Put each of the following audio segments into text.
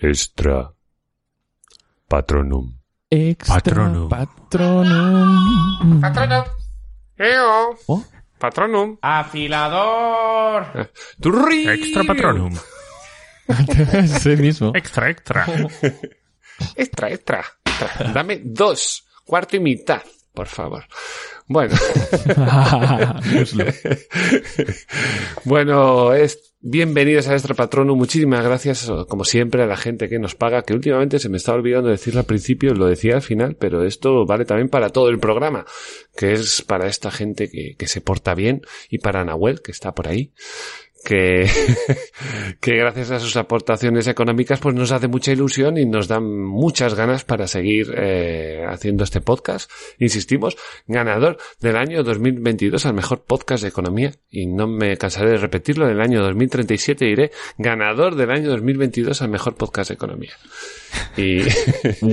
Extra. Patronum. Extra Patronum. patronum. Patronum. Eo. Oh. Patronum. Afilador. Turri. Extra patronum. sí mismo. Extra, extra. Extra, extra, extra. Dame dos. Cuarto y mitad, por favor. Bueno. Bueno, es bienvenidos a Extra Patrono. Muchísimas gracias, como siempre, a la gente que nos paga, que últimamente se me estaba olvidando decirlo al principio, lo decía al final, pero esto vale también para todo el programa, que es para esta gente que, que se porta bien y para Nahuel, que está por ahí. Que, que gracias a sus aportaciones económicas pues nos hace mucha ilusión y nos dan muchas ganas para seguir eh, haciendo este podcast. Insistimos, ganador del año 2022 al mejor podcast de economía y no me cansaré de repetirlo, en el año 2037 diré ganador del año 2022 al mejor podcast de economía. Y ¡Wow!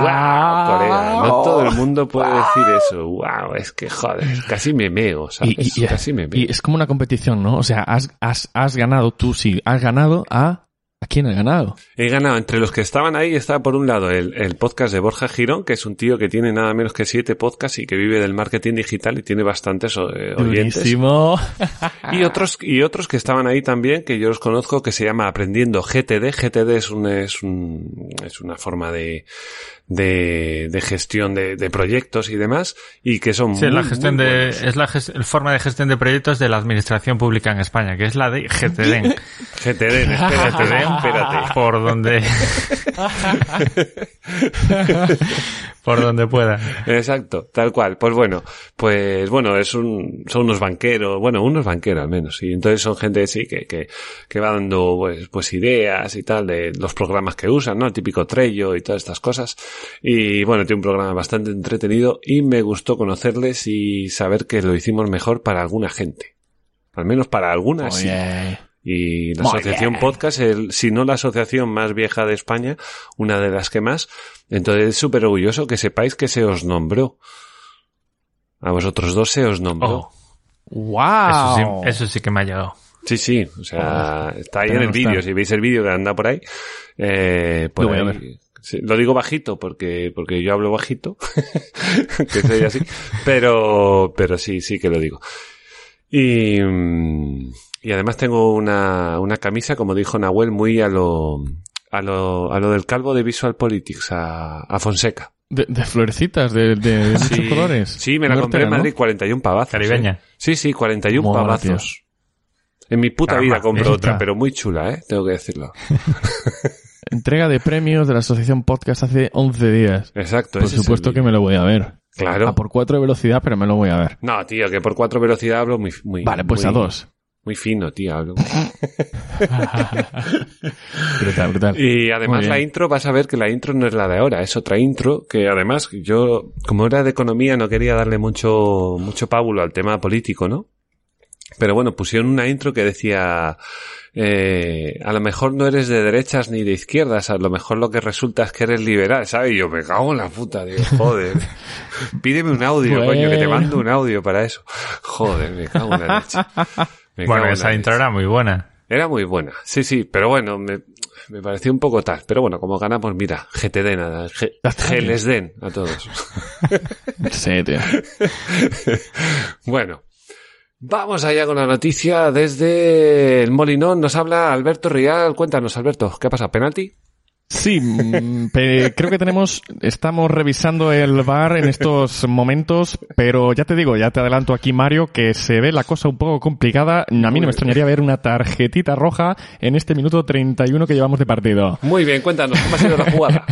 wow, no todo el mundo puede decir eso. Wow, es que joder, casi me meo, ¿sabes? Y, y- casi me meo. y es como una competición, ¿no? O sea, has, has, has ganado tú, sí, has ganado a... ¿A quién has ganado? He ganado entre los que estaban ahí, está por un lado el, el podcast de Borja Girón, que es un tío que tiene nada menos que siete podcasts y que vive del marketing digital y tiene bastantes eh, oyentes. Durísimo. Y otros, y otros que estaban ahí también, que yo los conozco, que se llama Aprendiendo GTD. GTD es un, es un, es una forma de, de, de gestión de, de proyectos y demás, y que son Sí, es la muy, gestión muy de, es la ges- forma de gestión de proyectos de la administración pública en España, que es la de GTD. GTD, espérate, espérate. Por donde, por donde pueda. Exacto, tal cual. Pues bueno, pues bueno, es un, son unos banqueros, bueno, unos banqueros al menos, y entonces son gente sí que, que, que va dando pues, pues ideas y tal de los programas que usan, ¿no? El típico Trello y todas estas cosas. Y bueno, tiene un programa bastante entretenido y me gustó conocerles y saber que lo hicimos mejor para alguna gente. Al menos para algunas sí. Y la Muy asociación bien. podcast, el, si no la asociación más vieja de España, una de las que más, entonces es súper orgulloso que sepáis que se os nombró. A vosotros dos se os nombró. Oh, ¡Wow! eso, sí, eso sí que me ha llegado. Sí, sí, o sea, está ahí en el vídeo, si veis el vídeo que anda por ahí, eh, por Lo ahí- sí, lo digo bajito porque, porque yo hablo bajito, que soy así, pero, pero sí, sí que lo digo. Y, y además tengo una, una camisa, como dijo Nahuel, muy a lo, a lo, a lo del calvo de Visual Politics, a, a Fonseca. De, de florecitas, de, de, de muchos Sí, colores. Sí, me la compré en hortera, ¿no? Madrid, 41 pavazos. Caribeña. ¿eh? Sí, sí, 41 Mola, pavazos. En mi puta Caramba, vida compro otra, pero muy chula, ¿eh? Tengo que decirlo. Entrega de premios de la Asociación Podcast hace 11 días. Exacto. Por supuesto que me lo voy a ver. Claro. A por 4 de velocidad, pero me lo voy a ver. No, tío, que por cuatro velocidad hablo muy, muy. Vale, pues muy- a dos. Muy fino, tío, hablo. brutal, brutal. Y además la intro, vas a ver que la intro no es la de ahora, es otra intro que además yo, como era de economía, no quería darle mucho, mucho pábulo al tema político, ¿no? Pero bueno, pusieron una intro que decía, eh, a lo mejor no eres de derechas ni de izquierdas, a lo mejor lo que resulta es que eres liberal, ¿sabes? Y yo me cago en la puta, digo, joder. Pídeme un audio, coño, que te mando un audio para eso. Joder, me cago en la leche. Me Bueno, en esa intro era muy buena. Era muy buena, sí, sí, pero bueno, me, me pareció un poco tal. Pero bueno, como ganamos, mira, GTD nada, G, Ya está, G tío. les den a todos. Sí, tío. bueno, vamos allá con la noticia desde el Molinón. Nos habla Alberto Rial. Cuéntanos, Alberto, ¿qué pasa? ¿Penalti? Sí, mm, creo que tenemos, estamos revisando el bar en estos momentos, pero ya te digo, ya te adelanto aquí Mario, que se ve la cosa un poco complicada. A mí no me extrañaría ver una tarjetita roja en este minuto 31 que llevamos de partido. Muy bien, cuéntanos, ¿cómo ha sido la jugada?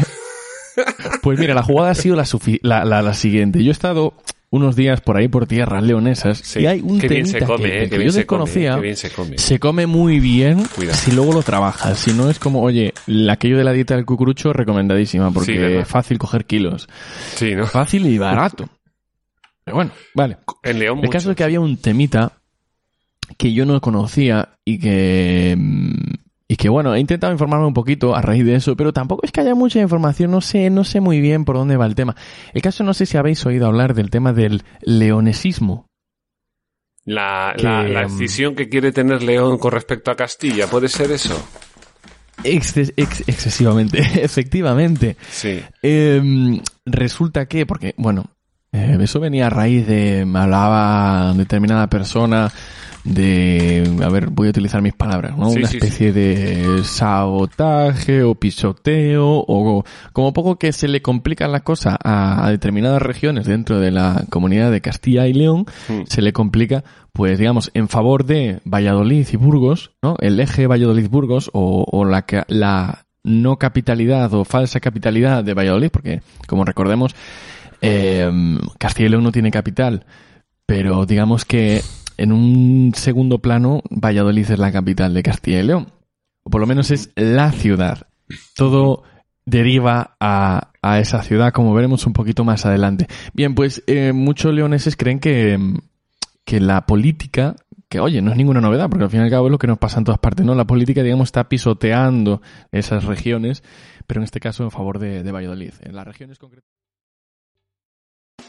Pues mira, la jugada ha sido la, sufi- la, la- la siguiente. Yo he estado unos días por ahí por tierras leonesas Sí, y hay un qué bien se come, que, eh, que bien yo se come, desconocía. qué bien se come. Se come muy bien Cuidado. si luego lo trabajas. Si no es como, oye, aquello de la dieta del cucurucho recomendadísima porque es fácil coger kilos. Sí, ¿no? Fácil y barato. Pero bueno, vale. En León El caso es que había un temita que yo no conocía y que... mm, Y que bueno, he intentado informarme un poquito a raíz de eso, pero tampoco es que haya mucha información, no sé, no sé muy bien por dónde va el tema. El caso no sé si habéis oído hablar del tema del leonesismo. La, que, la, la mm, escisión que quiere tener León con respecto a Castilla, ¿puede ser eso? Exces- ex- excesivamente, efectivamente. Sí. Eh, resulta que, porque, bueno, eh, eso venía a raíz de, me hablaba determinada persona de, a ver, voy a utilizar mis palabras, ¿no? Sí, Una sí, especie de sabotaje o pisoteo o como poco que se le complican las cosas a, a determinadas regiones dentro de la comunidad de Castilla y León, Mm. se le complica, pues digamos, en favor de Valladolid y Burgos, ¿no? El eje Valladolid-Burgos o, o la, la no capitalidad o falsa capitalidad de Valladolid, porque como recordemos, eh, Castilla y León no tiene capital, pero digamos que en un segundo plano Valladolid es la capital de Castilla y León, o por lo menos es la ciudad. Todo deriva a, a esa ciudad, como veremos un poquito más adelante. Bien, pues eh, muchos leoneses creen que, que la política, que oye, no es ninguna novedad, porque al fin y al cabo es lo que nos pasa en todas partes, ¿no? La política, digamos, está pisoteando esas regiones, pero en este caso en favor de, de Valladolid. En las regiones concretas.